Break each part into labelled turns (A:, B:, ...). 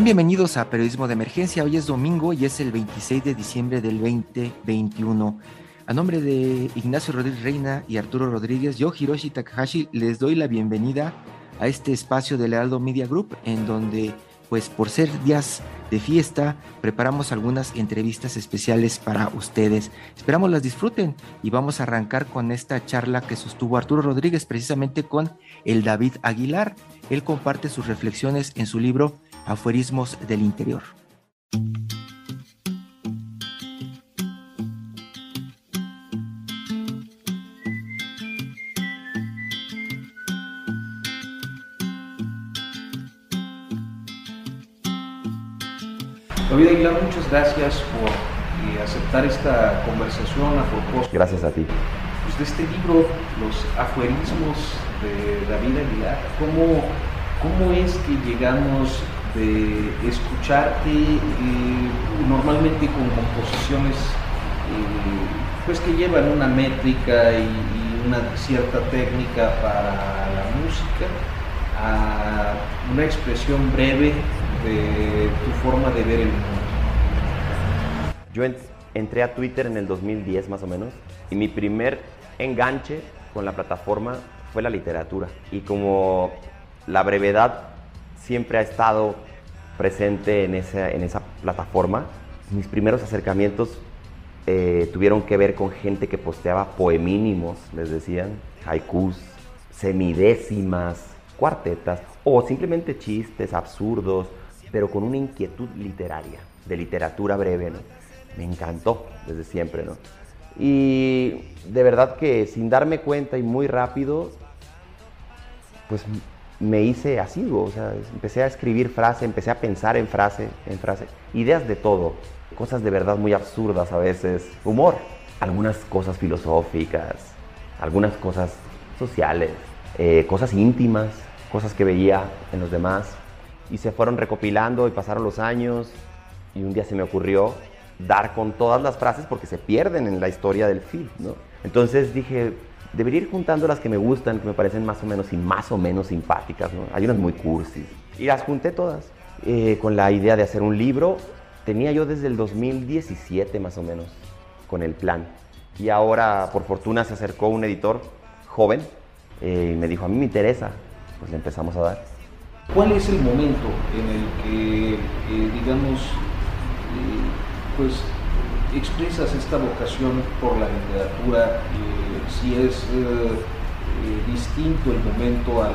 A: Bienvenidos a Periodismo de Emergencia. Hoy es domingo y es el 26 de diciembre del 2021. A nombre de Ignacio Rodríguez Reina y Arturo Rodríguez, yo, Hiroshi Takahashi, les doy la bienvenida a este espacio del Aldo Media Group, en donde, pues por ser días de fiesta, preparamos algunas entrevistas especiales para ustedes. Esperamos las disfruten y vamos a arrancar con esta charla que sostuvo Arturo Rodríguez precisamente con el David Aguilar. Él comparte sus reflexiones en su libro Afuerismos del Interior.
B: David Aguilar, muchas gracias por eh, aceptar esta conversación a propósito.
C: Gracias a ti.
B: Pues, de este libro, Los afuerismos de David Aguilar, ¿cómo, cómo es que llegamos de escucharte normalmente con composiciones eh, pues que llevan una métrica y, y, una cierta técnica para la música a una expresión breve de tu forma de ver el mundo.
C: Yo entré a Twitter en el 2010 más o menos y mi primer enganche con la plataforma fue la literatura y como la brevedad siempre ha estado presente en esa, en esa plataforma. Mis primeros acercamientos eh, tuvieron que ver con gente que posteaba poemínimos, les decían, haikus, semidécimas, cuartetas o simplemente chistes absurdos, pero con una inquietud literaria, de literatura breve, ¿no? Me encantó desde siempre, ¿no? Y de verdad que sin darme cuenta y muy rápido, pues me hice asiduo, o sea, empecé a escribir frase, empecé a pensar en frase, en frase, ideas de todo, cosas de verdad muy absurdas a veces, humor, algunas cosas filosóficas, algunas cosas sociales, eh, cosas íntimas, cosas que veía en los demás, y se fueron recopilando y pasaron los años, y un día se me ocurrió dar con todas las frases porque se pierden en la historia del film, ¿no? Entonces dije, debería ir juntando las que me gustan, que me parecen más o menos y más o menos simpáticas. Hay unas muy cursis. Y las junté todas eh, con la idea de hacer un libro. Tenía yo desde el 2017 más o menos con el plan. Y ahora, por fortuna, se acercó un editor joven eh, y me dijo, a mí me interesa. Pues le empezamos a dar.
B: ¿Cuál es el momento en el que, eh, digamos, pues expresas esta vocación por la literatura, si es eh, eh, distinto el momento al,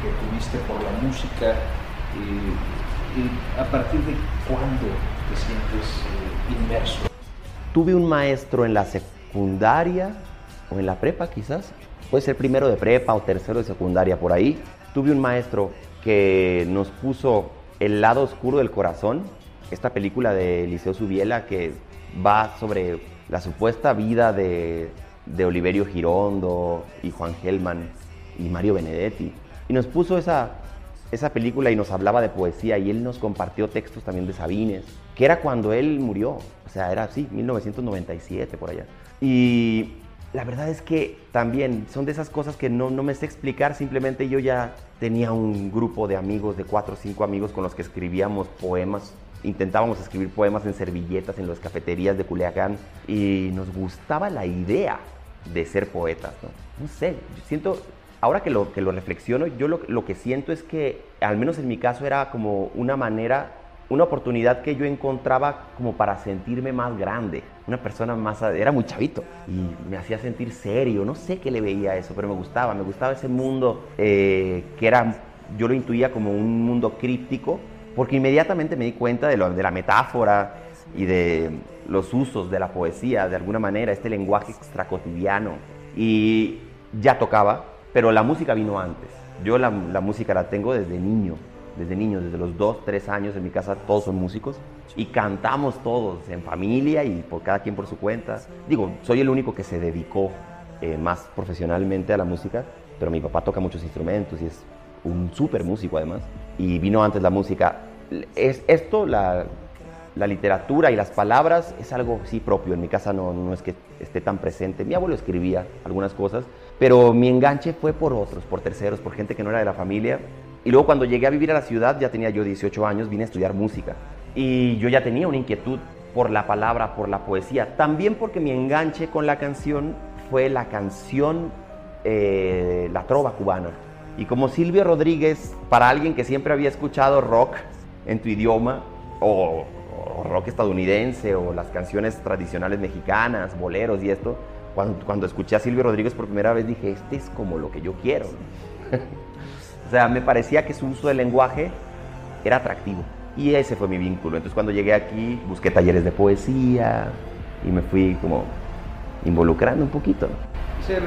B: que tuviste por la música, a partir de cuándo te sientes inmerso.
C: Tuve un maestro en la secundaria o en la prepa quizás, puede ser primero de prepa o tercero de secundaria por ahí. Tuve un maestro que nos puso el lado oscuro del corazón esta película de Eliseo Subiela que va sobre la supuesta vida de, de Oliverio Girondo y Juan Gelman y Mario Benedetti. Y nos puso esa, esa película y nos hablaba de poesía y él nos compartió textos también de Sabines, que era cuando él murió, o sea, era así, 1997 por allá. Y la verdad es que también son de esas cosas que no, no me sé explicar, simplemente yo ya tenía un grupo de amigos, de cuatro o cinco amigos con los que escribíamos poemas intentábamos escribir poemas en servilletas en las cafeterías de Culiacán y nos gustaba la idea de ser poetas, ¿no? No sé, siento, ahora que lo, que lo reflexiono, yo lo, lo, que siento es que, al menos en mi caso, era como una manera, una oportunidad que yo encontraba como para sentirme más grande, una persona más, era muy chavito y me hacía sentir serio, no sé qué le veía a eso, pero me gustaba, me gustaba ese mundo eh, que era, yo lo intuía como un mundo críptico, porque inmediatamente me di cuenta de, lo, de la metáfora y de los usos de la poesía, de alguna manera, este lenguaje extracotidiano. Y ya tocaba, pero la música vino antes. Yo la, la, música la tengo desde niño, desde niño, desde los dos, tres años en mi casa todos son músicos y cantamos todos en familia y por cada quien por su cuenta. Digo, soy el único que se dedicó eh, más profesionalmente a la música, pero mi papá toca muchos instrumentos y es un súper músico además, y vino antes la música. Es, esto, la, la, literatura y las palabras, es algo sí propio. En mi casa no, no es que esté tan presente. Mi abuelo escribía algunas cosas, pero mi enganche fue por otros, por terceros, por gente que no era de la familia. Y luego cuando llegué a vivir a la ciudad, ya tenía yo 18 años, vine a estudiar música. Y yo ya tenía una inquietud por la palabra, por la poesía. También porque mi enganche con la canción fue la canción, eh, la trova cubana. Y como Silvio Rodríguez, para alguien que siempre había escuchado rock en tu idioma, o, o rock estadounidense, o las canciones tradicionales mexicanas, boleros y esto, cuando, cuando, escuché a Silvio Rodríguez por primera vez dije, este es como lo que yo quiero. o sea, me parecía que su uso del lenguaje era atractivo. Y ese fue mi vínculo. Entonces cuando llegué aquí busqué talleres de poesía y me fui como involucrando un poquito.
B: Ser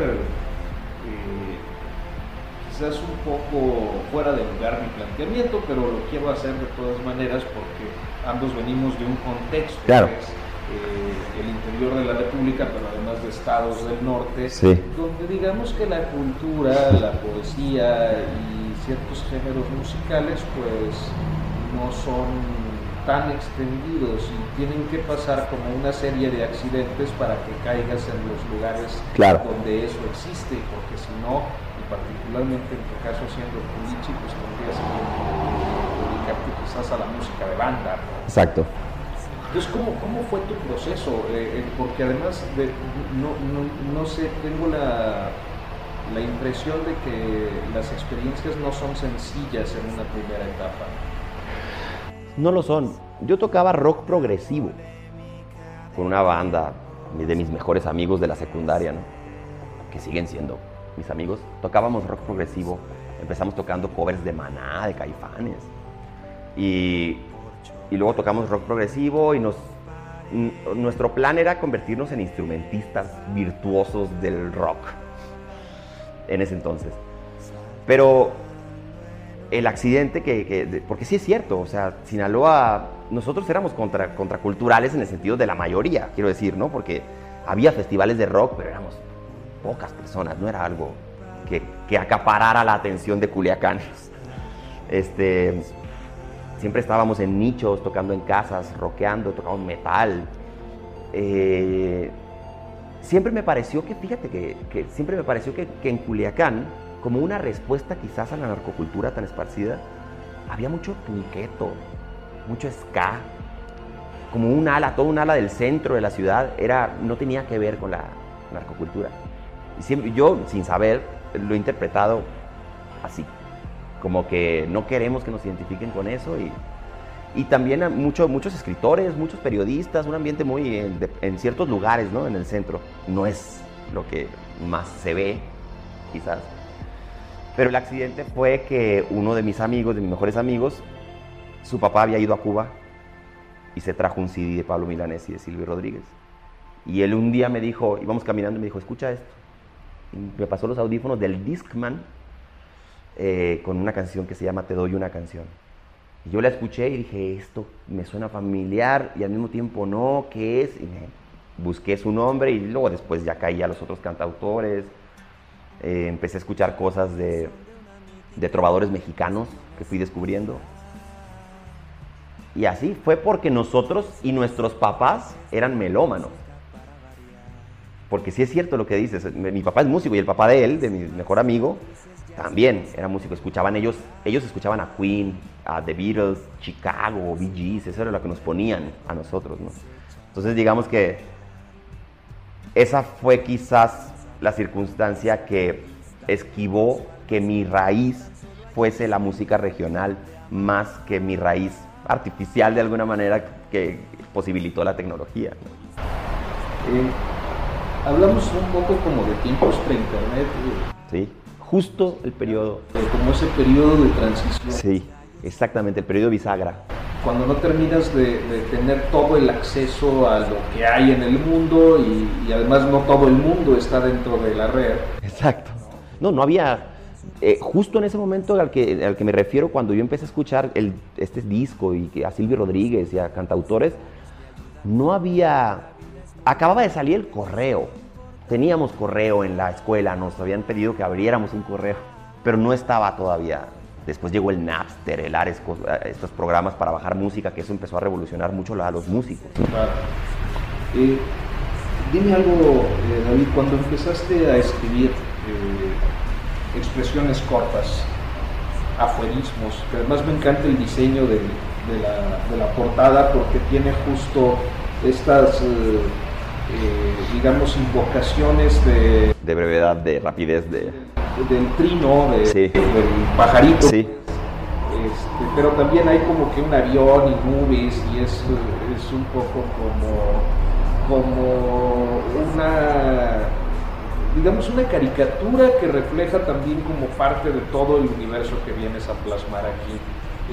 B: quizás un poco fuera de lugar mi planteamiento, pero lo quiero hacer de todas maneras porque ambos venimos de un contexto
C: claro.
B: que es eh, el interior de la República, pero además de estados del norte,
C: sí.
B: donde digamos que la cultura, la poesía y ciertos géneros musicales pues no son tan extendidos y tienen que pasar como una serie de accidentes para que caigas en los lugares
C: claro.
B: donde eso existe, porque si no, particularmente en tu caso siendo Pulichi, pues que dedicarte quizás a la música de banda. ¿no?
C: Exacto.
B: Entonces, ¿cómo, ¿cómo, fue tu proceso? Eh, eh, porque además, de, no, no, no, sé, tengo la, la impresión de que las experiencias no son sencillas en una primera etapa.
C: No lo son. Yo tocaba rock progresivo con una banda de mis mejores amigos de la secundaria, ¿no? que siguen siendo mis amigos, tocábamos rock progresivo. Empezamos tocando covers de Maná, de Caifanes. Y, y luego tocamos rock progresivo y nos, nuestro plan era convertirnos en instrumentistas virtuosos del rock en ese entonces. Pero el accidente que, que, porque sí es cierto, o sea, Sinaloa, nosotros éramos contra, contraculturales en el sentido de la mayoría, quiero decir, ¿no? Porque había festivales de rock, pero éramos pocas personas, no era algo que, que acaparara la atención de Culiacán. Este, siempre estábamos en nichos, tocando en casas, rockeando, tocando metal. Eh, siempre me pareció que, fíjate que, que siempre me pareció que, que, en Culiacán, como una respuesta quizás a la narcocultura tan esparcida, había mucho punqueto, mucho ska, como un ala, todo un ala del centro de la ciudad, era, no tenía que ver con la narcocultura. Siempre, yo, sin saber, lo he interpretado así, como que no queremos que nos identifiquen con eso y, y también mucho, muchos escritores, muchos periodistas, un ambiente muy en, de, en, ciertos lugares, ¿no? En el centro. No es lo que más se ve, quizás. Pero el accidente fue que uno de mis amigos, de mis mejores amigos, su papá había ido a Cuba y se trajo un CD de Pablo Milanés y de Silvio Rodríguez. Y él un día me dijo, íbamos caminando y me dijo, escucha esto. Me pasó los audífonos del Discman eh, con una canción que se llama Te doy una canción. Y yo la escuché y dije, esto me suena familiar y al mismo tiempo no, ¿qué es? Y busqué su nombre y luego después ya caí a los otros cantautores. Eh, empecé a escuchar cosas de, de trovadores mexicanos que fui descubriendo. Y así fue porque nosotros y nuestros papás eran melómanos. Porque sí es cierto lo que dices. Mi papá es músico y el papá de él, de mi mejor amigo, también era músico. Escuchaban ellos, ellos escuchaban a Queen, a The Beatles, Chicago, Bee Gees, eso era lo que nos ponían a nosotros, ¿no? Entonces digamos que esa fue quizás la circunstancia que esquivó que mi raíz fuese la música regional más que mi raíz artificial de alguna manera que posibilitó la tecnología.
B: Hablamos un poco como de tiempos pre-internet.
C: Sí, justo el periodo.
B: como ese periodo de transición.
C: Sí, exactamente, el periodo bisagra.
B: Cuando no terminas de, tener todo el acceso a lo que hay en el mundo y, además no todo el mundo está dentro de la red.
C: Exacto. No, no había eh, justo en ese momento al que, al que me refiero, cuando yo empecé a escuchar el, este disco y a Silvio Rodríguez y a cantautores, no había acababa de salir el correo. Teníamos correo en la escuela, nos habían pedido que abriéramos un correo, pero no estaba todavía. Después llegó el Napster, el Ares, estos programas para bajar música, que eso empezó a revolucionar mucho a los músicos.
B: Eh, dime algo, eh, David, cuando empezaste a escribir eh, expresiones cortas, afuerismos, que además me encanta el diseño de, la, portada porque tiene justo estas eh, digamos, invocaciones de...
C: De brevedad, de rapidez, de...
B: del trino, del pajarito.
C: Sí.
B: Este, pero también hay como que un avión y nubes y es, es un poco como, como una, digamos, una caricatura que refleja también como parte de todo el universo que vienes a plasmar aquí.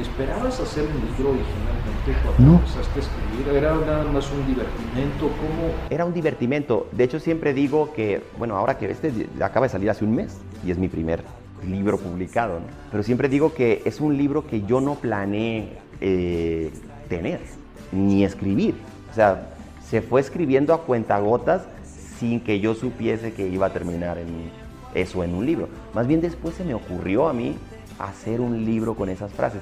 B: ¿Esperabas hacer un libro originalmente cuando empezaste a escribir? ¿Era nada más un divertimento? ¿Cómo?
C: Era un divertimento. De hecho, siempre digo que, bueno, ahora que este acaba de salir hace un mes y es mi primer libro publicado, ¿no? pero siempre digo que es un libro que yo no planeé eh, tener ni escribir. O sea, se fue escribiendo a cuentagotas sin que yo supiese que iba a terminar en eso en un libro. Más bien después se me ocurrió a mí hacer un libro con esas frases.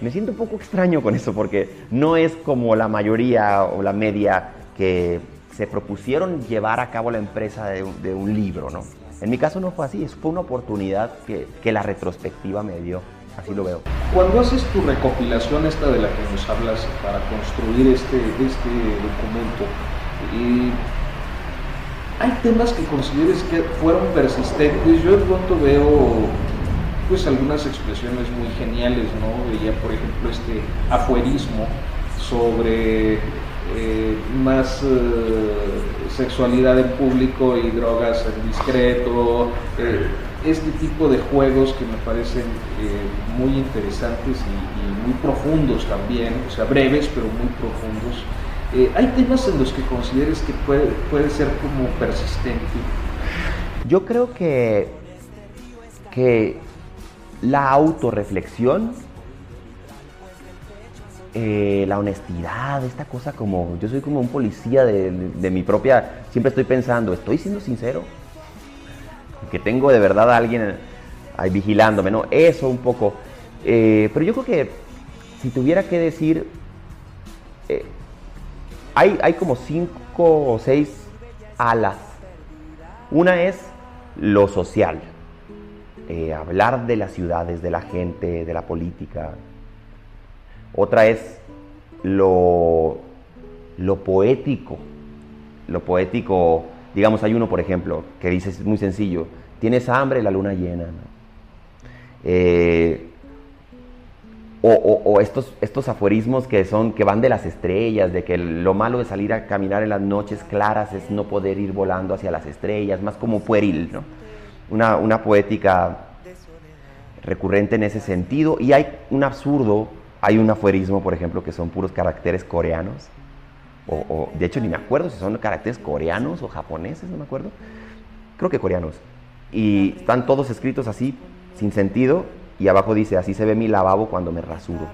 C: Me siento un poco extraño con eso porque no es como la mayoría o la media que se propusieron llevar a cabo la empresa de, un libro, ¿no? En mi caso no fue así, fue una oportunidad que, que, la retrospectiva me dio, así lo veo.
B: Cuando haces tu recopilación esta de la que nos hablas para construir este, este documento, ¿hay temas que consideres que fueron persistentes? Yo de pronto veo pues algunas expresiones muy geniales, ¿no? Veía, por ejemplo, este afuerismo sobre eh, más eh, sexualidad en público y drogas en discreto, eh, este tipo de juegos que me parecen muy interesantes y, muy profundos también, o sea, breves pero muy profundos. ¿Hay temas en los que consideres que puede, puede ser como persistente?
C: Yo creo que, que la autorreflexión, eh, la honestidad, esta cosa como, yo soy como un policía de, mi propia, siempre estoy pensando, ¿estoy siendo sincero? Que tengo de verdad a alguien ahí vigilándome, ¿no? Eso un poco. Eh, pero yo creo que si tuviera que decir, eh, hay, hay como cinco o seis alas. Una es lo social eh, hablar de las ciudades, de la gente, de la política. Otra es lo, lo poético. Lo poético, digamos, hay uno, por ejemplo, que dice, es muy sencillo, tienes hambre, la luna llena. Eh, o, estos, estos aforismos que, son, que van de las estrellas, de que lo malo de salir a caminar en las noches claras es no poder ir volando hacia las estrellas, más como pueril, ¿no? Una, poética recurrente en ese sentido. Y hay un absurdo, hay un afuerismo, por ejemplo, que son puros caracteres coreanos. O, de hecho, ni me acuerdo si son caracteres coreanos o japoneses, no me acuerdo. Creo que coreanos. Y están todos escritos así, sin sentido, y abajo dice, así se ve mi lavabo cuando me rasuro.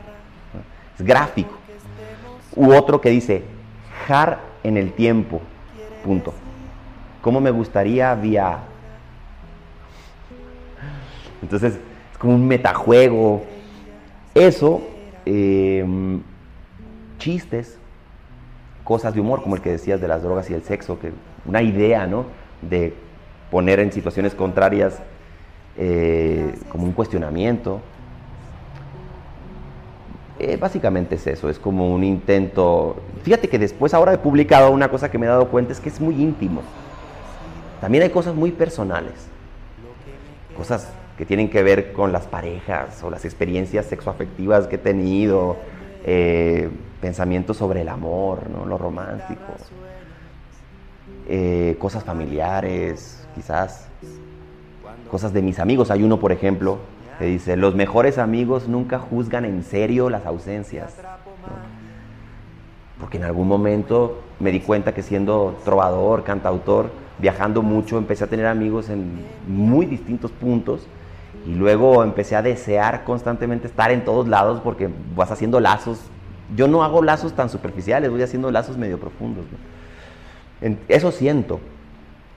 C: Es gráfico. U otro que dice, jar en el tiempo, punto. ¿Cómo me gustaría via entonces, es como un metajuego. Eso, em, chistes, cosas de humor, como el que decías de las drogas y el sexo, que una idea, ¿no? de poner en situaciones contrarias eh, como un cuestionamiento. Eh, básicamente es eso, es como un intento... Fíjate que después ahora he publicado una cosa que me he dado cuenta es que es muy íntimo. También hay cosas muy personales. Cosas que tienen que ver con las parejas o las experiencias sexoafectivas que he tenido, eh, pensamientos sobre el amor, ¿no? lo romántico, eh, cosas familiares, quizás, cosas de mis amigos. Hay uno, por ejemplo, que dice, los mejores amigos nunca juzgan en serio las ausencias. Porque en algún momento me di cuenta que siendo trovador, cantautor, viajando mucho, empecé a tener amigos en muy distintos puntos y luego empecé a desear constantemente estar en todos lados porque vas haciendo lazos. Yo no hago lazos tan superficiales, voy haciendo lazos medio profundos. Eso siento.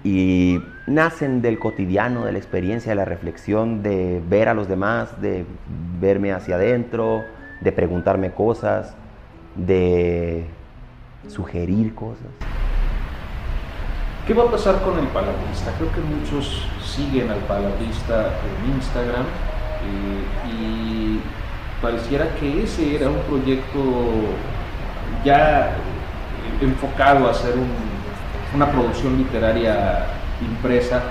C: Y nacen del cotidiano, de la experiencia, de la reflexión, de ver a los demás, de verme hacia adentro, de preguntarme cosas, de sugerir cosas.
B: ¿Qué va a pasar con el palabrista? Creo que muchos siguen al palabrista en Instagram eh, y pareciera que ese era un proyecto ya enfocado a hacer una producción literaria impresa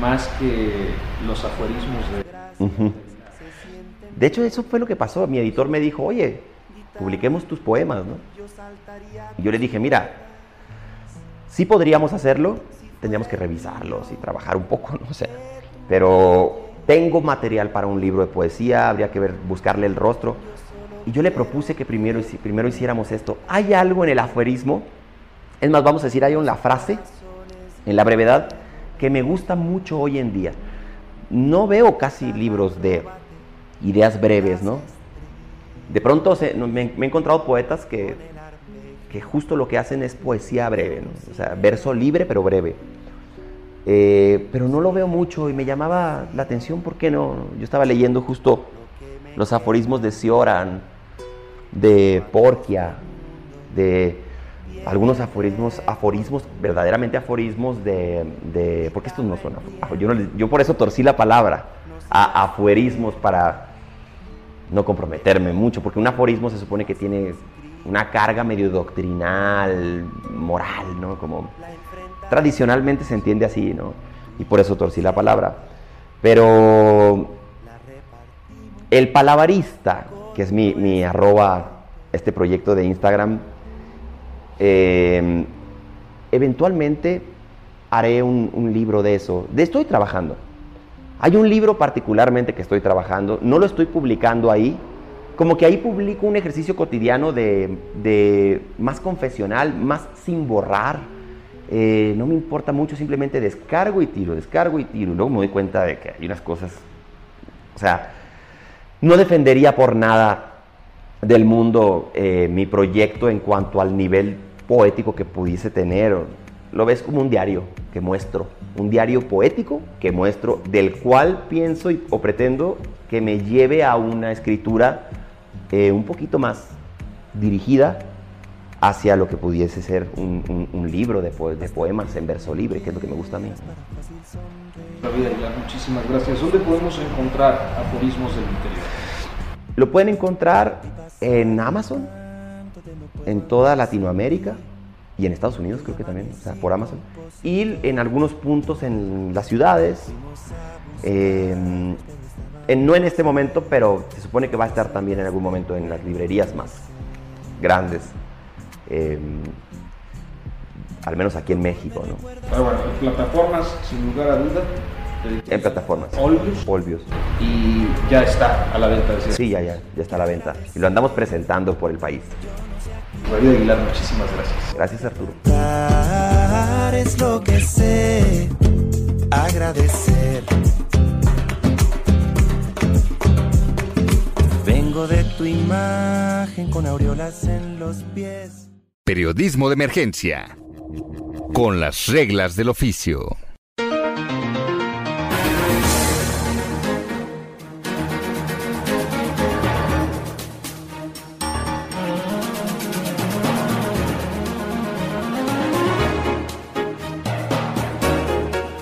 B: más que los aforismos de...
C: De hecho, eso fue lo que pasó. Mi editor me dijo, oye, publiquemos tus poemas, ¿no? Y yo le dije, mira, Sí podríamos hacerlo, tendríamos que revisarlos y trabajar un poco, no sé. Pero tengo material para un libro de poesía, habría que ver, buscarle el rostro. Y yo le propuse que primero, primero hiciéramos esto. Hay algo en el aforismo, es más, vamos a decir, hay en la frase, en la brevedad, que me gusta mucho hoy en día. No veo casi libros de ideas breves, ¿no? De pronto me, me he encontrado poetas que que justo lo que hacen es poesía breve, o sea, verso libre pero breve. Eh, pero no lo veo mucho y me llamaba la atención, ¿por qué no? Yo estaba leyendo justo los aforismos de Sioran, de Porquia, de algunos aforismos, aforismos, verdaderamente aforismos de, porque estos no son yo, yo por eso torcí la palabra, a aforismos para no comprometerme mucho, porque un aforismo se supone que tiene una carga medio doctrinal, moral, ¿no? Como tradicionalmente se entiende así, ¿no? Y por eso torcí la palabra. Pero el palabarista, que es mi, arroba, este proyecto de Instagram, eh, eventualmente haré un, un libro de eso. De estoy trabajando. Hay un libro particularmente que estoy trabajando, no lo estoy publicando ahí, como que ahí publico un ejercicio cotidiano de, más confesional, más sin borrar. Eh, no me importa mucho, simplemente descargo y tiro, descargo y tiro. luego me doy cuenta de que hay unas cosas, o sea, no defendería por nada del mundo eh, mi proyecto en cuanto al nivel poético que pudiese tener. Lo ves como un diario que muestro, un diario poético que muestro, del cual pienso o pretendo que me lleve a una escritura eh, un poquito más dirigida hacia lo que pudiese ser un, libro de, de, poemas en verso libre, que es lo que me gusta a mí.
B: David Aguilar, muchísimas gracias. ¿Dónde podemos encontrar aforismos del interior?
C: Lo pueden encontrar en Amazon, en toda Latinoamérica y en Estados Unidos creo que también, o sea, por Amazon. Y en algunos puntos en las ciudades. Eh, no en este momento, pero se supone que va a estar también en algún momento en las librerías más grandes. Em, al menos aquí en México, ¿no?
B: Ah, bueno, en plataformas, sin lugar a duda.
C: En plataformas.
B: Polvios. Y ya está a la venta.
C: Sí, ya, ya, ya está a la venta. Y lo andamos presentando por el país.
B: David Aguilar, muchísimas gracias.
C: Gracias, Arturo.
D: Es lo que sé, agradecer de tu imagen con aureolas en los pies.
E: Periodismo de emergencia. Con las reglas del oficio.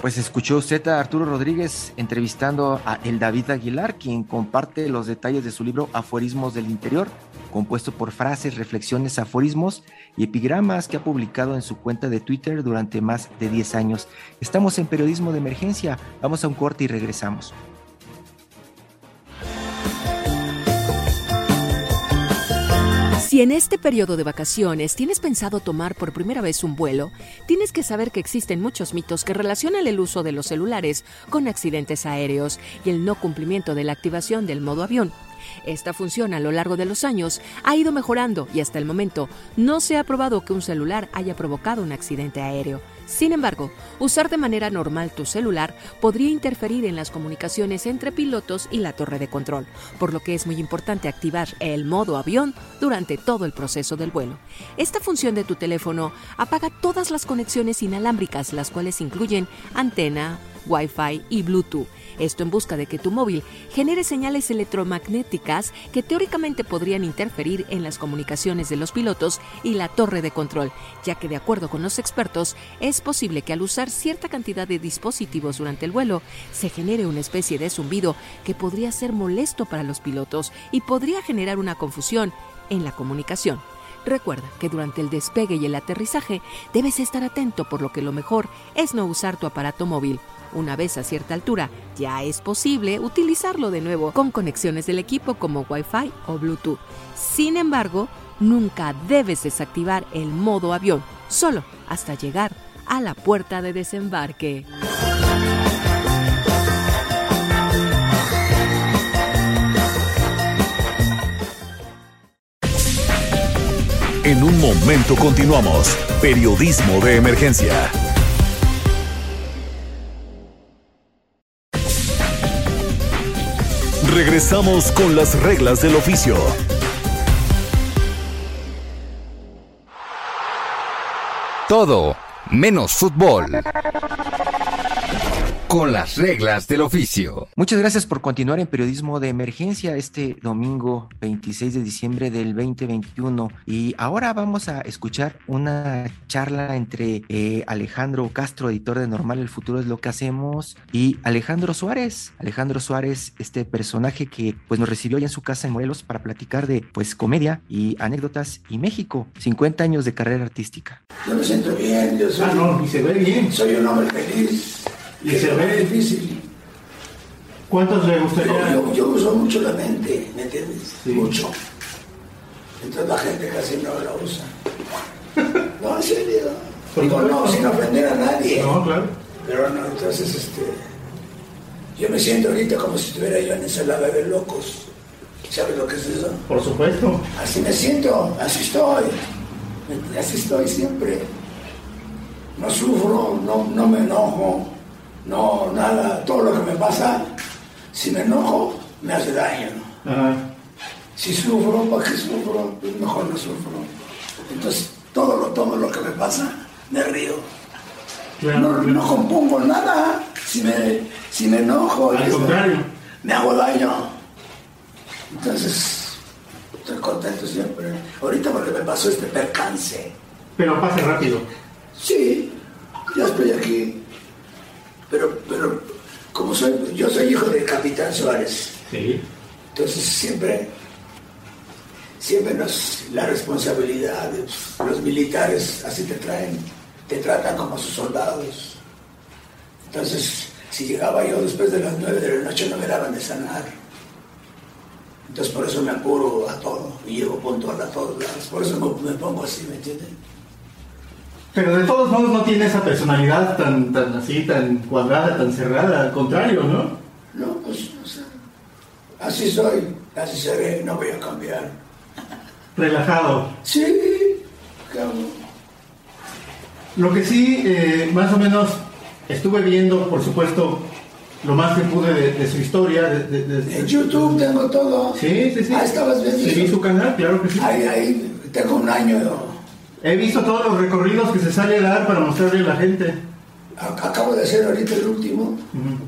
A: Pues escuchó usted a Arturo Rodríguez entrevistando a El David Aguilar, quien comparte los detalles de su libro Aforismos del Interior, compuesto por frases, reflexiones, aforismos y epigramas que ha publicado en su cuenta de Twitter durante más de 10 años. Estamos en periodismo de emergencia, vamos a un corte y regresamos.
F: Si en este periodo de vacaciones tienes pensado tomar por primera vez un vuelo, tienes que saber que existen muchos mitos que relacionan el uso de los celulares con accidentes aéreos y el no cumplimiento de la activación del modo avión. Esta función a lo largo de los años ha ido mejorando y hasta el momento no se ha probado que un celular haya provocado un accidente aéreo. Sin embargo, usar de manera normal tu celular podría interferir en las comunicaciones entre pilotos y la torre de control, por lo que es muy importante activar el modo avión durante todo el proceso del vuelo. Esta función de tu teléfono apaga todas las conexiones inalámbricas, las cuales incluyen antena, Wi-Fi y Bluetooth. Esto en busca de que tu móvil genere señales electromagnéticas que teóricamente podrían interferir en las comunicaciones de los pilotos y la torre de control, ya que de acuerdo con los expertos es posible que al usar cierta cantidad de dispositivos durante el vuelo se genere una especie de zumbido que podría ser molesto para los pilotos y podría generar una confusión en la comunicación. Recuerda que durante el despegue y el aterrizaje debes estar atento por lo que lo mejor es no usar tu aparato móvil. Una vez a cierta altura, ya es posible utilizarlo de nuevo con conexiones del equipo como Wi-Fi o Bluetooth. Sin embargo, nunca debes desactivar el modo avión, solo hasta llegar a la puerta de desembarque.
G: En un momento continuamos. Periodismo de emergencia. Regresamos con las reglas del oficio.
E: Todo menos fútbol. Con las reglas del oficio.
A: Muchas gracias por continuar en Periodismo de Emergencia este domingo 26 de diciembre del 2021. Y ahora vamos a escuchar una charla entre eh, Alejandro Castro, editor de Normal El Futuro es lo que hacemos, y Alejandro Suárez. Alejandro Suárez, este personaje que pues nos recibió ya en su casa en Morelos para platicar de pues comedia y anécdotas y México. 50 años de carrera artística.
H: Yo me siento bien, yo soy,
I: Ah, no, y se ve bien.
H: soy un hombre feliz.
I: Y se ve-
H: difícil.
I: ¿Cuántos le
H: Yo,
I: gustaría?
H: yo- yo uso mucho la mente, ¿me entiendes?
I: Sí.
H: Mucho. Entonces la gente casi no la usa. No, en serio. Digo, no, sin ofender a nadie.
I: No, claro.
H: Pero no, entonces, este. Yo me siento ahorita como si estuviera yo en ensalada de locos. ¿Sabes lo que es eso?
I: Por supuesto.
H: Así me siento, así estoy. Así estoy siempre. No sufro, no, no me enojo, no nada. Todo lo que me pasa, si me enojo, me hace daño.
I: Ajá.
H: Si sufro, ¿para qué sufro? Pues mejor no sufro. Entonces, todo lo tomo lo que me pasa, me río.
I: Claro,
H: No,
I: claro.
H: no compongo nada. Si me, si me enojo,
I: Al
H: esto,
I: contrario.
H: me hago daño. Entonces, estoy contento siempre. Ahorita porque me pasó este percance.
I: Pero pase rápido.
H: Sí, ya estoy aquí. Pero, pero, como soy, yo soy hijo del capitán Suárez.
I: Sí.
H: Entonces siempre, siempre nos, la responsabilidad, los militares así te traen, te tratan como sus soldados. Entonces, si llegaba yo después de las nueve de la noche no me daban de sanar. Entonces por eso me apuro a todo y llego puntual a todos lados. Por eso me, me pongo así, ¿me entienden?
I: Pero de todos modos no tiene esa personalidad tan, tan así, tan cuadrada, tan cerrada. Al contrario, ¿no?
H: No, pues, o sea, así soy, así seré, no voy a cambiar.
I: Relajado.
H: Sí, cabrón.
I: Lo que sí, eh, más o menos, estuve viendo, por supuesto, lo más que pude de, de su historia. De, de-
H: En YouTube tengo todo.
I: Sí, sí, sí.
H: Ah, estabas viendo
I: Sí, su canal, claro que sí.
H: Ahí, ahí, tengo un año.
I: He visto todos los recorridos que se sale a dar para mostrarle a la gente.
H: Acabo de hacer ahorita el último
I: Ujú.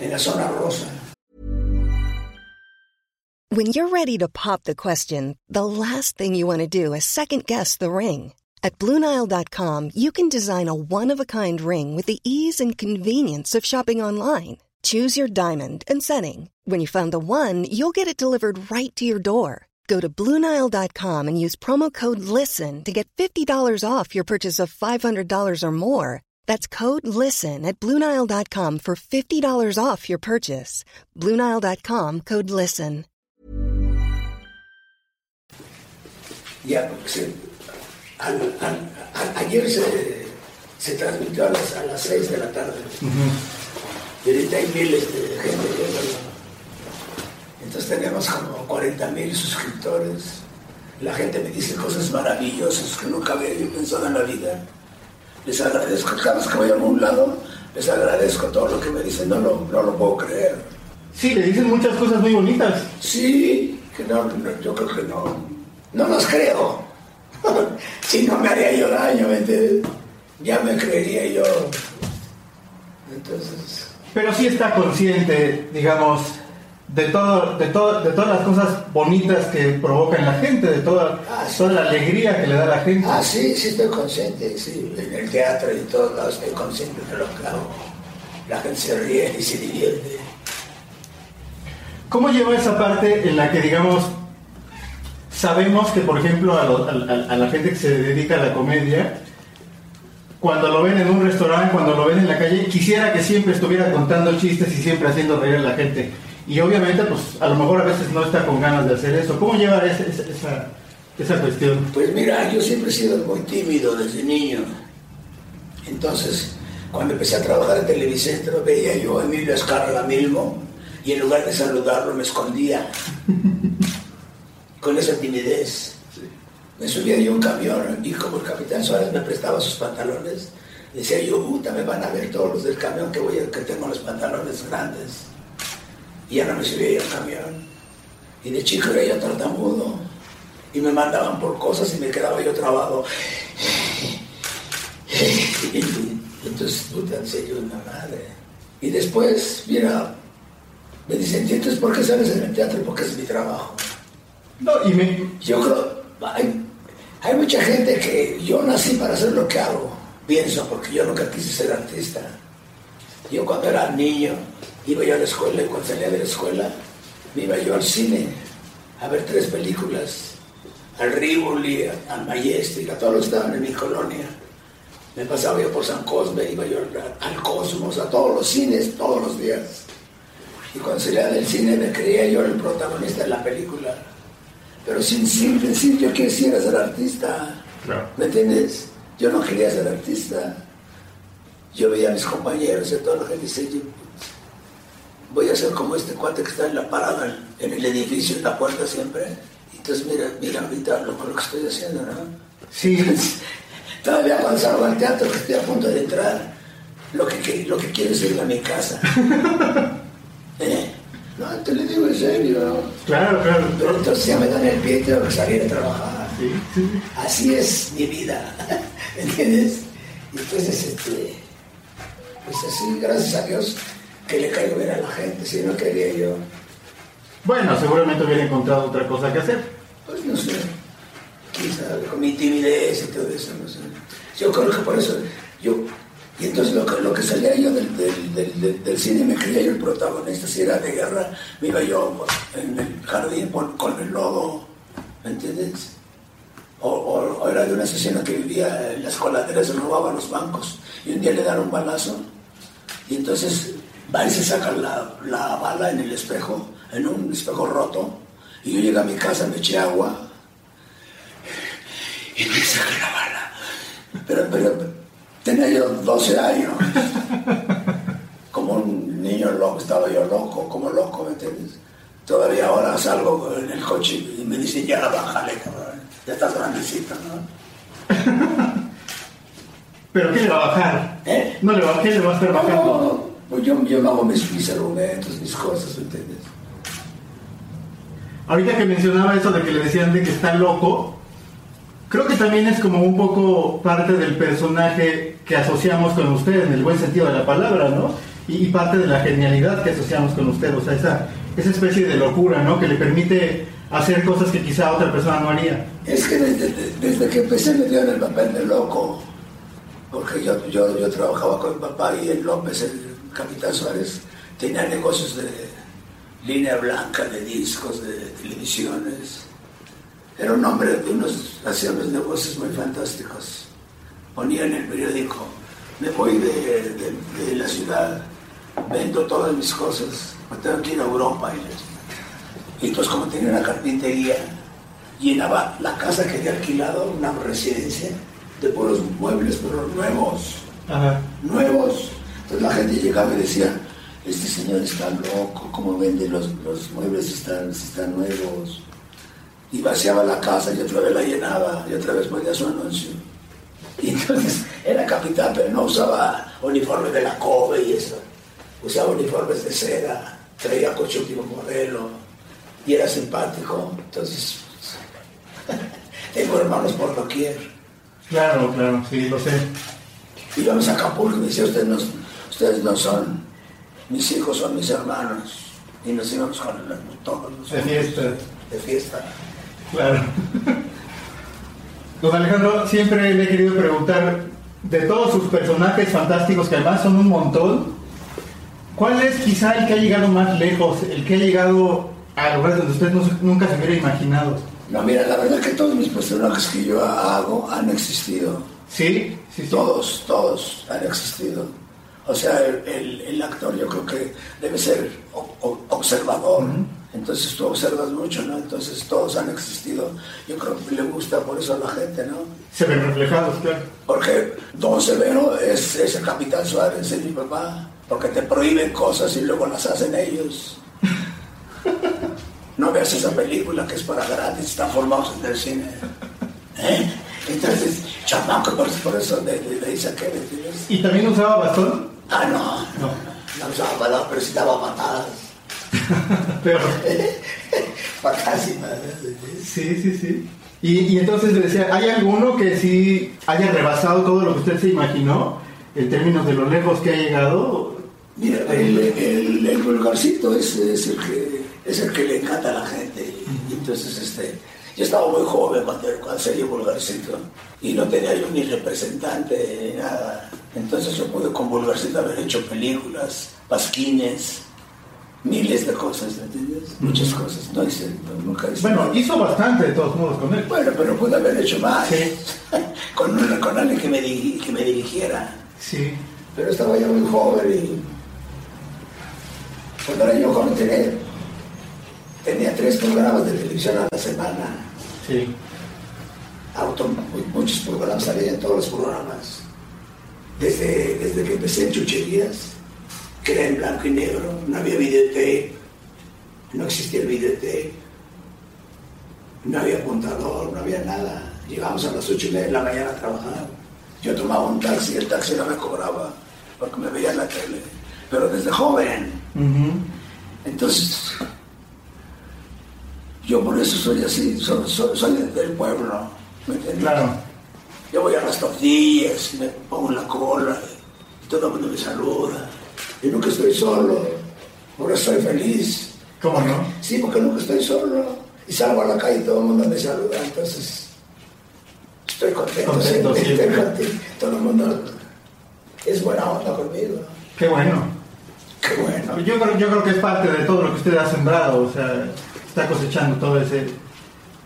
H: en la zona rosa.
J: When you're ready to pop the question, the last thing you want to do is second guess the ring. At Bluenile.com, you can design a one of a kind ring with the ease and convenience of shopping online. Choose your diamond and setting. When you find the one, you'll get it delivered right to your door. Go to Bluenile.com and use promo code LISTEN to get $50 off your purchase of $500 or more. That's code LISTEN at Bluenile.com for $50 off your purchase. Bluenile.com code LISTEN.
H: Ya, porque se, al- al- a- ayer se, se transmitió a las, a las 6 de la tarde. Y ahorita hay miles de gente viéndolo. Entonces tenemos como 40 mil suscriptores. La gente me dice cosas maravillosas que nunca había yo pensado en la vida. Les agradezco cada vez que voy a algún lado, les agradezco todo lo que me dicen, no lo, no lo puedo creer.
I: Sí, le dicen muchas cosas muy bonitas.
H: Sí, que no, no, yo creo que no, no las creo. si no me haría yo daño, ¿me entiendes? Ya me creería yo. Entonces,
I: Pero sí está consciente, digamos, de todo, de todo, de todas las cosas bonitas que provoca en la gente, de toda, toda la alegría que le da a la gente.
H: ah, sí, sí estoy consciente, sí, en el teatro y en todos lados estoy consciente de lo que hago. La gente se ríe y se divierte.
I: ¿Cómo lleva esa parte en la que, digamos, sabemos que, por ejemplo, a, lo- a la gente que se dedica a la comedia, cuando lo ven en un restaurante, cuando lo ven en la calle, quisiera que siempre estuviera contando chistes y siempre haciendo reír a la gente. Y obviamente, pues, a lo mejor a veces no está con ganas de hacer eso. ¿Cómo lleva esa, esa, esa- cuestión?
H: Pues mira, yo siempre he sido muy tímido desde niño. Entonces, cuando empecé a trabajar en Televicentro, veía yo a Emilio Escarga Milmo y en lugar de saludarlo me escondía. Con esa timidez. Me subía yo a un camión y como el capitán Suárez me prestaba sus pantalones, decía yo, puta, me van a ver todos los del camión que, voy a, que tengo los pantalones grandes. Y ya no me subía yo al camión. Y de chico era yo tartamudo y me mandaban por cosas y me quedaba yo trabado. Entonces, puta, en serio, una madre. Y después, mira, me dicen, ¿y entonces por qué sales en el teatro? Porque es mi trabajo.
I: No, y me...
H: Yo creo, hay, hay mucha gente que yo nací para hacer lo que hago, pienso, porque yo nunca quise ser artista. Yo cuando era niño, iba yo a la escuela y cuando salía de la escuela, me iba yo al cine a ver tres películas, al Rivoli, al Majestic, a todos los que estaban en mi colonia. Me pasaba yo por San Cosme, iba yo al, al Cosmos, a todos los cines, todos los días. Y cuando salía del cine me creía yo el protagonista de la película. Pero sin, sin decir yo quisiera ser artista. ¿Me entiendes? Yo no quería ser artista. Yo veía a mis compañeros y la gente y decía, yo, voy a ser como este cuate que está en la parada, en el edificio, en la puerta siempre. Entonces mira, mira ahorita lo, lo que estoy haciendo, ¿no?
I: Sí.
H: Todavía cuando salgo al teatro, que estoy a punto de entrar, lo que, que- lo que quiero es irme a mi casa. ¿Eh? No, te lo digo en serio, ¿no?
I: Claro, claro.
H: Pero entonces ya me dan el pie y tengo que salir a trabajar.
I: Sí, sí.
H: Así es mi vida, ¿entiendes? Y entonces, este, pues así, gracias a Dios, que le caigo bien a la gente, si no quería yo,
I: Bueno, seguramente hubiera encontrado otra cosa que hacer.
H: pues no sé, sabe, con mi timidez y todo eso, no sé. Yo creo que por eso, yo, y entonces lo que, lo que salía yo del, del, del- del- del cine me creía yo el protagonista, si era de guerra, me iba yo en el jardín con, el lodo, ¿me entiendes? O, o- o era de un asesino que vivía en las coladeras, robaba los bancos, y un día le dan un balazo, y entonces va y se saca la, la bala en el espejo, en un espejo roto, y yo llegué a mi casa, me eché agua, y me saqué la bala. Pero, pero tenía yo 12 años. Como un niño loco, estaba yo loco, como loco, ¿me entiendes? Todavía ahora salgo en el coche y me dicen, ya bájale, cabrón. Ya estás grandecito, ¿no?
I: ¿Pero qué le va a bajar?
H: ¿Eh?
I: No le va, ¿qué le va a estar bajando?
H: No, pues yo, yo me hago mis, mis argumentos, mis cosas, ¿me entiendes?
I: Ahorita que mencionaba eso de que le decían de que está loco, creo que también es como un poco parte del personaje que asociamos con usted, en el buen sentido de la palabra, ¿no? Y, y parte de la genialidad que asociamos con usted, o sea, esa, esa especie de locura, ¿no? Que le permite hacer cosas que quizá otra persona no haría.
H: Es que desde, desde que empecé me dio en el papel de loco, porque yo, yo, yo trabajaba con mi papá y el López, el capitán Suárez, tenía negocios de línea blanca, de discos, de televisiones. Era un hombre que unos, hacía unos negocios muy fantásticos. Ponía en el periódico, me voy de, de- de la ciudad, vendo todas mis cosas, me tengo que ir a Europa. Y, entonces como tenía una carpintería, llenaba la casa que había alquilado, una residencia, de puros muebles, pero nuevos,
I: Ajá.
H: nuevos. Entonces la gente llegaba y decía, este señor está loco, ¿cómo vende los, los muebles están, están nuevos? Y vaciaba la casa y otra vez la llenaba y otra vez ponía su anuncio. Y entonces era capitán, pero no usaba uniforme de la COBE y eso. Usaba uniformes de seda, traía coche último modelo y era simpático. Entonces, tengo hermanos por doquier.
I: Claro, claro, sí, lo sé.
H: Íbamos a Acapulco y me decía, ustedes no, ustedes no son, mis hijos son mis hermanos. Y nos íbamos con el- todos los
I: De fiesta.
H: de fiesta.
I: Claro. Don Alejandro, siempre le he querido preguntar, de todos sus personajes fantásticos, que además son un montón, ¿cuál es quizá el que ha llegado más lejos, el que ha llegado a lugares donde usted no nunca se hubiera imaginado?
H: No, mira, la verdad que todos mis personajes que yo hago han existido.
I: ¿Sí? Sí, sí.
H: Todos, todos han existido. O sea, el, el- actor yo creo que debe ser observador. Entonces tú observas mucho, ¿no? Entonces todos han existido. Yo creo que le gusta por eso a la gente, ¿no?
I: Se ven reflejados, claro.
H: Porque Don Severo es, es el capitán Suárez, es mi papá. Porque te prohíben cosas y luego las hacen ellos. No veas esa película que es para gratis, están formados en el cine. ¿Eh? Entonces, chamaco, por, eso le, le, le dice que ¿entiendes?
I: ¿Y también usaba bastón?
H: Ah, no,
I: No.
H: no usaba palabras, pero sí daba patadas.
I: Pero,
H: y madres.
I: sí, sí, sí. Y, y entonces le decía, ¿hay alguno que sí haya rebasado todo lo que usted se imaginó en términos de lo lejos que ha llegado?
H: Mira, el, el, el vulgarcito es, es el que, es el que le encanta a la gente. Y entonces, este, yo estaba muy joven cuando, cuando salí vulgarcito y no tenía yo ni representante ni nada. Entonces yo pude con vulgarcito haber hecho películas, pasquines, miles de cosas, ¿me entiendes? Muchas cosas. No hice, nunca hice.
I: Bueno, hizo bastante de todos modos con él.
H: Bueno, pero pude haber hecho más.
I: Sí.
H: con, una- con alguien que me, diri- que me dirigiera.
I: Sí.
H: Pero estaba yo muy joven y cuando era yo joven tenía, tenía tres programas de televisión a la semana.
I: Sí.
H: Auto, mu- muchos programas, salía en todos los programas. Desde, desde que empecé en chucherías, que era en blanco y negro, no había videotape, no existía el videotape, no había apuntador, no había nada. Llegamos a las ocho y media de la mañana a trabajar. Yo tomaba un taxi el taxi no me cobraba porque me veía en la tele. Pero desde joven, entonces, yo por eso soy así, soy, soy- soy del pueblo, ¿me entiendes?
I: Claro.
H: Yo voy a las tortillas, me pongo en la cola, y todo el mundo me saluda. Y nunca estoy solo, eso estoy feliz.
I: ¿Cómo no?
H: Sí, porque nunca estoy solo. Y salgo a la calle y todo el mundo me saluda, entonces estoy contento,
I: Contento
H: siempre. estoy contento. Todo el mundo es buena onda conmigo.
I: Qué bueno.
H: Qué bueno.
I: Yo creo, yo creo que es parte de todo lo que usted ha sembrado, o sea, está cosechando todo ese,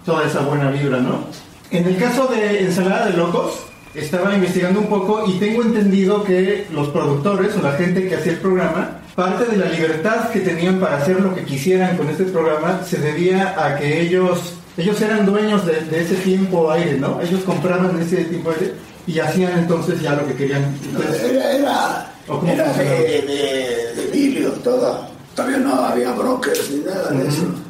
I: toda esa buena vibra, ¿no? En el caso de Ensalada de Locos, estaba investigando un poco y tengo entendido que los productores o la gente que hacía el programa, parte de la libertad que tenían para hacer lo que quisieran con este programa se debía a que ellos, ellos eran dueños de, de ese tiempo aire, ¿no? Ellos compraban ese tiempo aire y hacían entonces ya lo que querían. Entonces,
H: Era, era,
I: ¿O cómo
H: era de, de, de vidrio todo. Todavía no había brokers ni nada de eso.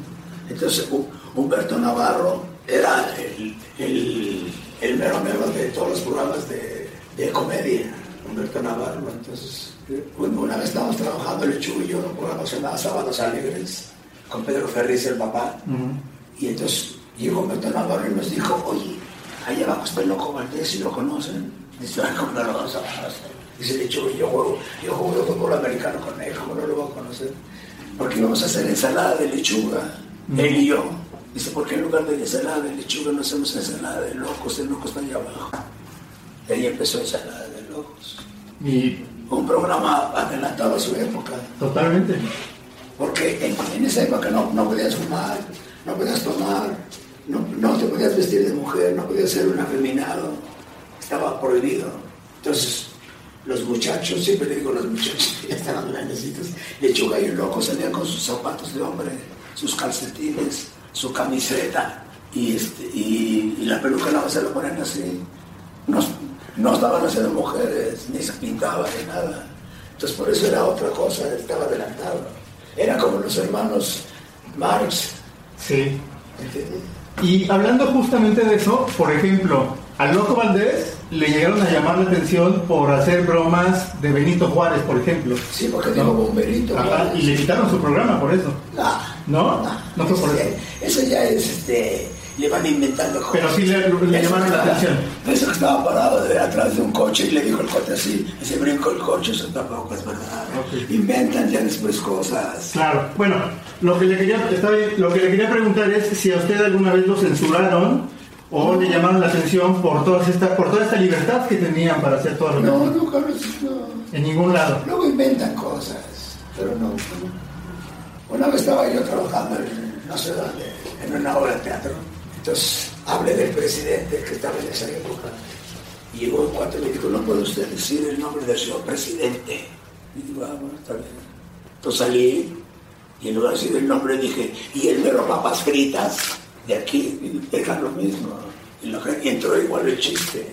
H: Entonces Hu- Humberto Navarro era el, el, el mero mero de todos los programas de, de comedia. Humberto Navarro. Entonces, un- una vez estábamos trabajando el Lechuga y yo en un programa que se llamaba Sábados Alegres con Pedro Ferriz, el papá. Y entonces llegó Humberto Navarro y nos dijo, oye, allá abajo está el loco Valdés, si lo conocen. Dice, "Ay, ¿cómo no lo vamos a conocer? Dice, hecho, yo juego, yo juego de fútbol americano con él, ¿cómo no lo voy a conocer? Porque íbamos a hacer ensalada de lechuga, él y yo. Dice, ¿por qué en lugar de ensalada de lechuga no hacemos ensalada de locos? El loco está allá abajo. Y ahí empezó ensalada de locos.
I: Y
H: Un programa adelantado a su época.
I: totalmente.
H: Porque en, en esa época no, no podías fumar, no podías tomar, no, no te podías vestir de mujer, no podías ser un afeminado. Estaba prohibido. Entonces, los muchachos, siempre le digo los muchachos, ya estaban grandecitos, lechuga y el loco salían con sus zapatos de hombre, sus calcetines, su camiseta y, este, y, y la peluca la se lo ponen así. No, no estaban haciendo mujeres, ni se pintaban ni nada. Entonces por eso era otra cosa, estaba adelantado. Era como los hermanos Marx.
I: Sí. Y hablando justamente de eso, por ejemplo, al Loco Valdés le llegaron a llamar la atención por hacer bromas de Benito Juárez, por ejemplo.
H: Sí, porque dijo bomberito.
I: Ajá, y le quitaron su programa por eso.
H: Ah,
I: ¿No? No fue por
H: eso,
I: eso.
H: ya, eso ya es, este, le van inventando cosas.
I: Pero sí le- llamaron la atención.
H: Eso que estaba parado de atrás de un coche y le dijo el coche así, y se brincó el coche, eso tampoco es verdad. Inventan ya después cosas.
I: Claro. Bueno, lo que le quería, está bien, lo que le quería preguntar es si a usted alguna vez lo censuraron o le llamaron la atención por toda esta, por toda esta libertad que tenían para hacer todo lo que
H: No, nunca lo no.
I: En ningún lado.
H: Luego inventan cosas, pero no. no. Una vez estaba yo trabajando en no sé dónde, en una obra de teatro. Entonces hablé del presidente que estaba en esa época. Y llegó un cuate y me dijo, no puede usted decir el nombre del señor presidente. Y digo, ah, bueno, está bien. Entonces salí y en lugar de decir el nombre dije, y el mero papas fritas de aquí, y era lo mismo. Y, entró igual el chiste.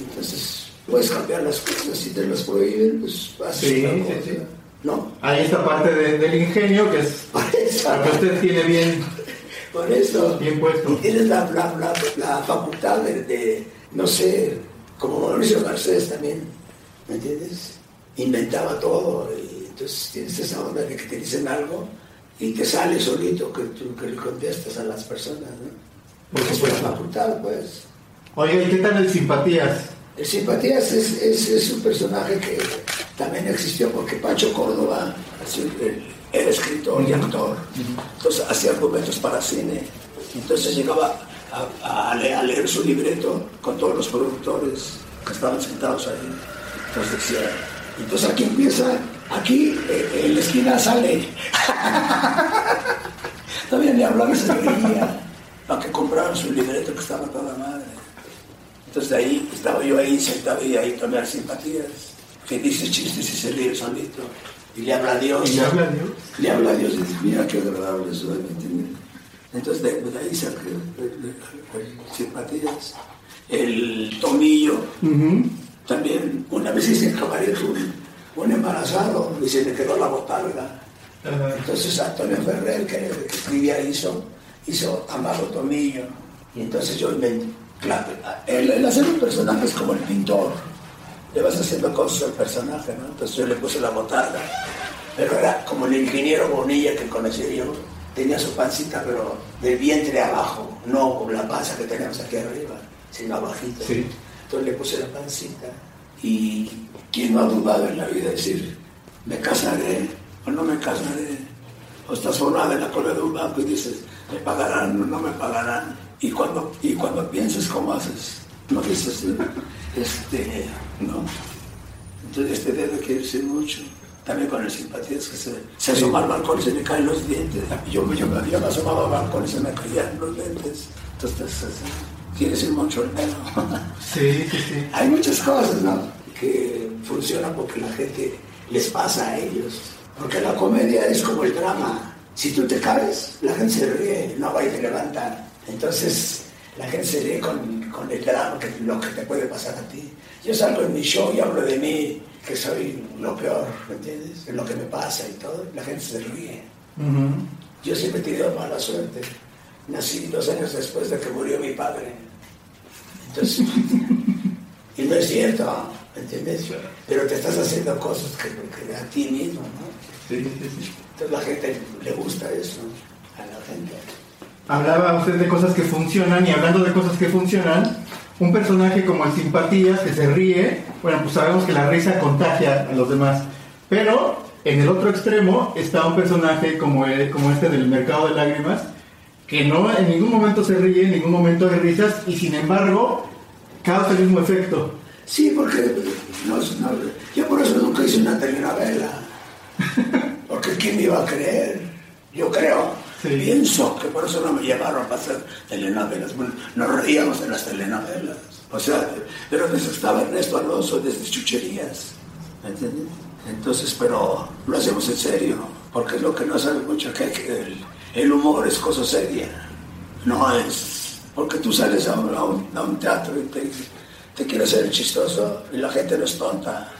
H: Entonces, puedes cambiar las cosas, si te las prohíben, pues haces
I: Sí,
H: No,
I: Ahí está parte de- del ingenio que es
H: por
I: lo que usted tiene bien,
H: por eso.
I: bien puesto.
H: Y tienes la, la, la, la facultad de, de, no sé, como Mauricio Garcés también, ¿me entiendes? Inventaba todo y entonces tienes esa onda de que te dicen algo y te sale solito que tú que le contestas a las personas, ¿no? Porque es una facultad, pues.
I: Oiga, ¿y qué tal el simpatías?
H: El Simpatías es, es, es un personaje que también existió porque Pacho Córdoba él era escritor y actor, entonces hacía argumentos para cine. Entonces llegaba a, leer, su libreto con todos los productores que estaban sentados ahí. Entonces decía, entonces aquí empieza, aquí eh, en la esquina sale. Todavía ni hablaba se reía para que compraran su libreto que estaba toda madre. Entonces de ahí estaba yo ahí sentado y ahí tomé simpatías. Que dice chistes y se ríe solito. Y le habla a Dios.
I: ¿Y le habla a Dios?
H: Le habla a Dios y dice, mira qué agradable soy. Entonces de, de ahí saqué el- el- el simpatías. El tomillo. También una vez hice en camaret un, un embarazado y se le quedó la botarga. Entonces Antonio Ferrer, que, que escribía, hizo, hizo Amado Tomillo. Y entonces yo inventé. Claro, el, el hacer un personaje es como el pintor. Le vas haciendo cosas al personaje, ¿no? Entonces yo le puse la botarga. Pero era como el ingeniero Bonilla que conocí yo. Tenía su pancita, pero del vientre abajo, no como la panza que tenemos aquí arriba, sino abajito. Entonces le puse la pancita. Y quién no ha dudado en la vida de decir, me casaré o no me casaré. O estás formada en la cola de un banco y dices, me pagarán o no me pagarán. Y cuando, y cuando piensas, ¿cómo haces? No dices, este, no. Entonces este debe que decir mucho. También con el simpatías que se, se asoma al balcón y se le caen los dientes. Yo, yo, me- yo me asomaba al balcón y se me caían los dientes. Entonces, es- quiere decir mucho el pelo.
I: Sí, sí, sí.
H: Hay muchas cosas, ¿no? Que funcionan porque la gente les pasa a ellos. Porque la comedia es como el drama. Si tú te caes, la gente se ríe, no va y te levanta. Entonces, la gente se ríe con, con el drama, que lo que te puede pasar a ti. Yo salgo en mi show y hablo de mí, que soy lo peor, ¿me entiendes? De lo que me pasa y todo. La gente se ríe. Yo siempre he tenido mala suerte. Nací dos años después de que murió mi padre. Entonces, y no es cierto, ¿me entiendes? Pero te estás haciendo cosas que, que a ti mismo, ¿no?
I: Sí, sí, sí.
H: Entonces la gente le gusta eso, a la gente.
I: Hablaba usted de cosas que funcionan y hablando de cosas que funcionan, un personaje como el Simpatías que se ríe, bueno, pues sabemos que la risa contagia a los demás, pero en el otro extremo está un personaje como, el- como este del Mercado de Lágrimas que no en ningún momento se ríe, en ningún momento hay risas y sin embargo causa el mismo efecto.
H: Sí, porque no, no, yo por eso nunca hice una telenovela. Porque ¿quién me iba a creer? Yo creo, pienso que por eso no me llevaron para hacer telenovelas. Bueno, nos reíamos de las telenovelas. O sea, pero estaba Ernesto Alonso desde chucherías. ¿Me entiendes? Entonces, pero lo hacemos en serio, porque es lo que no sabe mucho que, que el, el humor es cosa seria. No es. Porque tú sales a un teatro y te, te quieres hacer el chistoso y la gente no es tonta.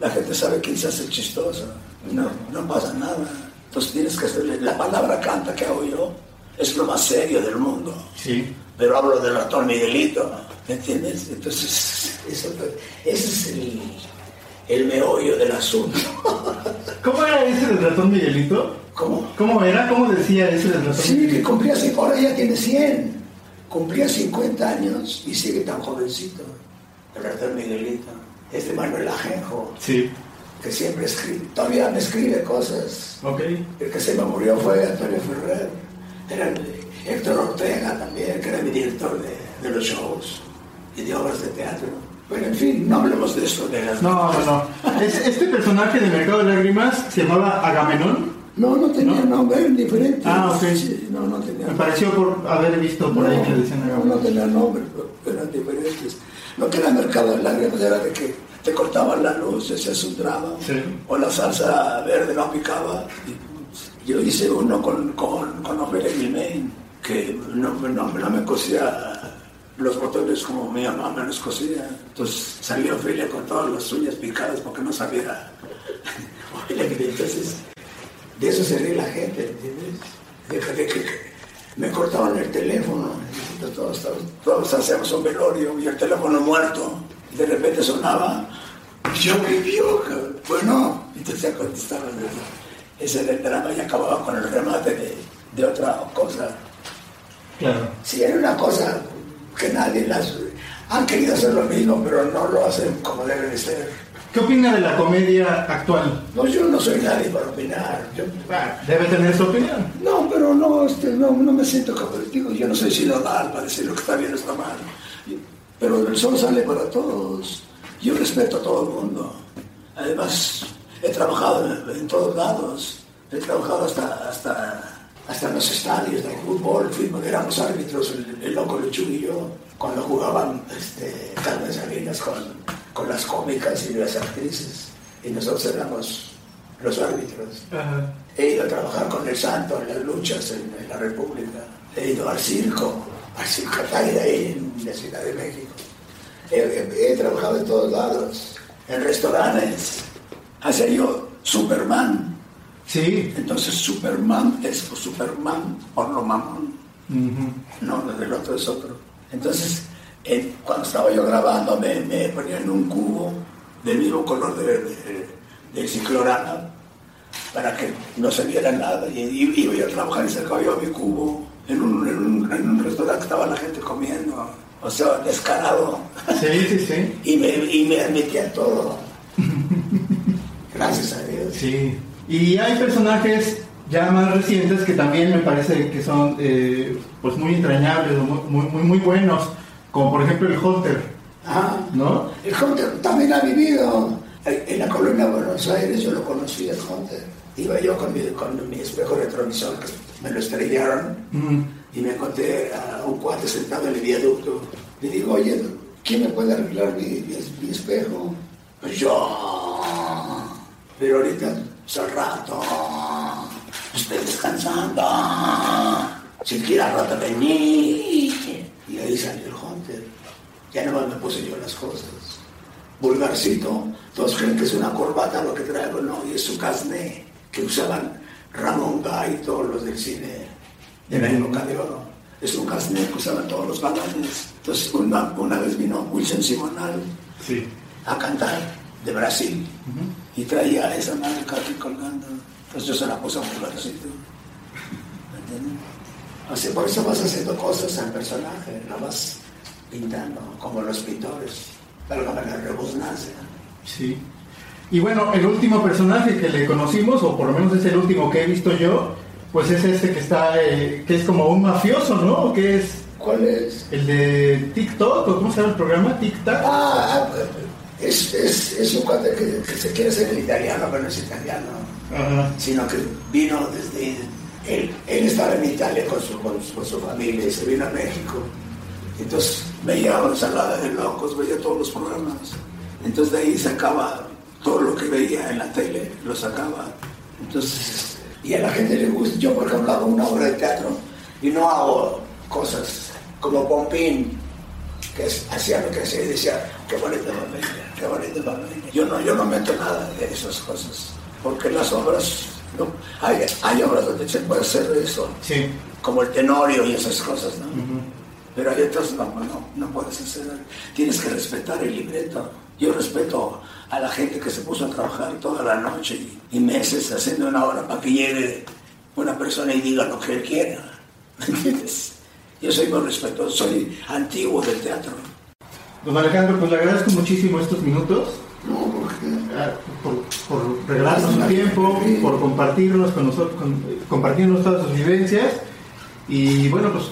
H: La gente sabe quién se hace el chistoso. No, no pasa nada. Entonces tienes que hacerle. La palabra canta que hago yo es lo más serio del mundo.
I: Sí.
H: Pero hablo del ratón Miguelito. ¿Me entiendes? Entonces, eso, ese es el, el meollo del asunto.
I: ¿Cómo era ese del ratón Miguelito?
H: ¿Cómo?
I: ¿Cómo era? ¿Cómo decía ese del ratón
H: Sí, que cumplía, ahora ya tiene 100. Cumplía 50 años y sigue tan jovencito. El ratón Miguelito. Este Manuel Ajenjo,
I: Sí.
H: Que siempre escribe, todavía me escribe cosas.
I: Ok.
H: El que se me murió fue Antonio Ferrer. Era el- Héctor Ortega también, que era mi director de, de los shows y de obras de teatro. Pero en fin, no hablemos de eso, de las...
I: No, no, no. Es- este personaje de Mercado de Lágrimas se llamaba Agamenón.
H: No, no tenía nombre, eran diferentes.
I: Ah, ok.
H: Sí, no, no tenía
I: Me pareció por haber visto por ahí que decían
H: No, no
I: Agamenón.
H: tenía nombre, pero eran diferentes. Lo que era mercado de lágrimas era de que te cortaban la luz, hacías un drama,
I: Sí.
H: o la salsa verde no picaba. Yo hice uno con, con, con que no, no, no me cosía los botones como mi mamá me los cosía. Entonces salió Ofelia con todas las uñas picadas porque no sabía. Entonces, de eso se ríe la gente, ¿entiendes? De, de que me cortaban el teléfono, todos, todos, todos hacíamos un velorio y el teléfono muerto, y de repente sonaba, yo vivió, cabrón". bueno, entonces ya contestaban, ese era el drama y acababa con el remate de, de otra cosa.
I: Claro.
H: Sí, era una cosa que nadie las... Han querido hacer lo mismo, pero no lo hacen como debe de ser.
I: ¿Qué opina de la comedia actual?
H: No, yo no soy nadie para opinar. Yo-
I: Debe tener su opinión.
H: No, pero no, este, no, no me siento como digo, yo no soy sinodal para decir lo que está bien o está mal. Pero el sol sale para todos. Yo respeto a todo el mundo. Además, he trabajado en, en todos lados. He trabajado hasta, hasta, hasta en los estadios de fútbol. Fuimos, éramos árbitros, el, el loco Lechuga y yo, cuando jugaban este, Carmen Salinas con, con las cómicas y las actrices. Y nosotros éramos los árbitros.
I: Ajá.
H: He ido a trabajar con el santo en las luchas en, en la República. He ido al circo, al circo Taira ahí en la Ciudad de México. He, he- he trabajado en todos lados, en restaurantes. Hacía yo Superman.
I: Sí.
H: Entonces Superman es Superman por lo mamón.
I: Ujú.
H: No, el otro es otro. Entonces, en- cuando estaba yo grabando, me, me ponían un cubo del mismo color de, de- del ciclorama para que no se viera nada. Y, y- iba yo a trabajar y sacaba yo mi cubo en un, en un- en un restaurante que estaba la gente comiendo. O sea, descarado.
I: Sí, sí, sí.
H: Y me, y me admitía todo. Gracias a Dios.
I: Sí. Y hay personajes ya más recientes que también me parece que son eh, pues muy entrañables, muy, muy, muy, buenos, como por ejemplo el Hunter,
H: Ajá.
I: ¿no?
H: El Hunter también ha vivido en la colonia de Buenos Aires, yo lo conocí el Hunter. Iba yo con mi, con mi espejo retrovisor, que me lo estrellaron,
I: Mm.
H: Y me encontré a un cuate sentado en el viaducto. Le digo, oye, ¿quién me puede arreglar mi, mi, mi espejo? Pues yo. Pero ahorita es al rato. Estoy descansando. Si quiere al rato venir. Y ahí salió el Hunter. Ya no me puse yo las cosas. Vulgarcito. Todos creen es una corbata lo que traigo, no. Y es su casné que usaban Ramón Gay y todos los del cine de oro. Es un casné que usaban todos los galanes. Entonces una, una vez vino Wilson Simonal
I: Sí.
H: a cantar de Brasil y traía esa marca aquí colgando. Entonces yo se la puse a un lugarcito. ¿Me sea, por eso vas haciendo cosas al personaje, no vas pintando como los pintores. Válgame la rebusnancia.
I: Sí. Y bueno, el último personaje que le conocimos, o por lo menos es el último que he visto yo, pues es este que está, eh, que es como un mafioso, ¿no? ¿Qué es?
H: ¿Cuál es?
I: El de TikTok, ¿o cómo se llama el programa? TikTok.
H: Ah, es, es, es un cuate que, que, se quiere ser el italiano, pero no es italiano.
I: Ajá.
H: Sino que vino desde. Él, él estaba en Italia con su, con, con su familia y se vino a México. Entonces veía ensalada de locos, veía todos los programas. Entonces de ahí sacaba todo lo que veía en la tele, lo sacaba. Entonces, y a la gente le gusta. Yo, por ejemplo, hago una obra de teatro y no hago cosas como Pompín, que hacía lo que hacía y decía, qué bonita familia, qué bonita familia. Yo no, yo no meto nada de esas cosas, porque las obras, no, hay, hay obras donde se puede hacer eso,
I: sí.
H: como el tenorio y esas cosas, ¿no? Uh -huh. Pero hay otras no, no, no puedes hacer, tienes que respetar el libreto. Yo respeto a la gente que se puso a trabajar toda la noche y, y meses haciendo una obra para que llegue una persona y diga lo que él quiera. ¿Me entiendes? Yo soy muy respetuoso, soy antiguo del teatro.
I: Don Alejandro, pues le agradezco muchísimo estos minutos.
H: No, porque...
I: por, por regalarnos su tiempo, por compartirnos con nosotros, con, compartirnos todas sus vivencias y bueno, pues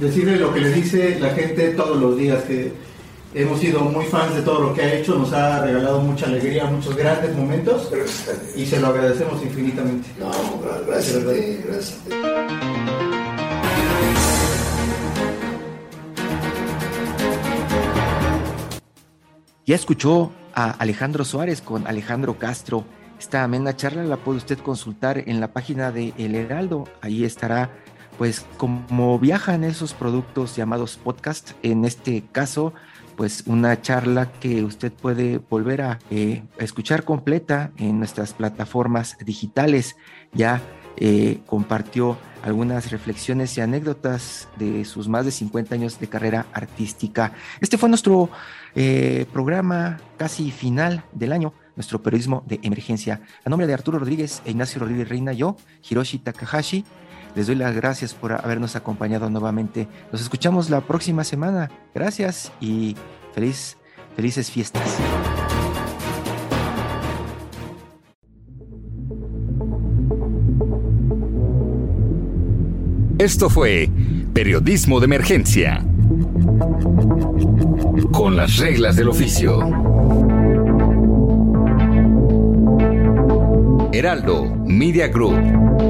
I: decirle lo que le dice la gente todos los días, que hemos sido muy fans de todo lo que ha hecho, nos ha regalado mucha alegría, muchos grandes momentos y se lo agradecemos infinitamente.
H: No, gracias a ti, gracias a ti.
A: Ya escuchó a Alejandro Suárez con Alejandro Castro. Esta amena charla la puede usted consultar en la página de El Heraldo. Ahí estará, pues, como viajan esos productos llamados podcast. En este caso, pues, una charla que usted puede volver a eh, escuchar completa en nuestras plataformas digitales. Ya eh, compartió algunas reflexiones y anécdotas de sus más de 50 años de carrera artística. Este fue nuestro eh, programa casi final del año, nuestro periodismo de emergencia. A nombre de Arturo Rodríguez e Ignacio Rodríguez Reina, yo, Hiroshi Takahashi, les doy las gracias por habernos acompañado nuevamente. Nos escuchamos la próxima semana. Gracias y feliz, felices fiestas.
E: Esto fue Periodismo de Emergencia. Con las reglas del oficio. Heraldo Media Group.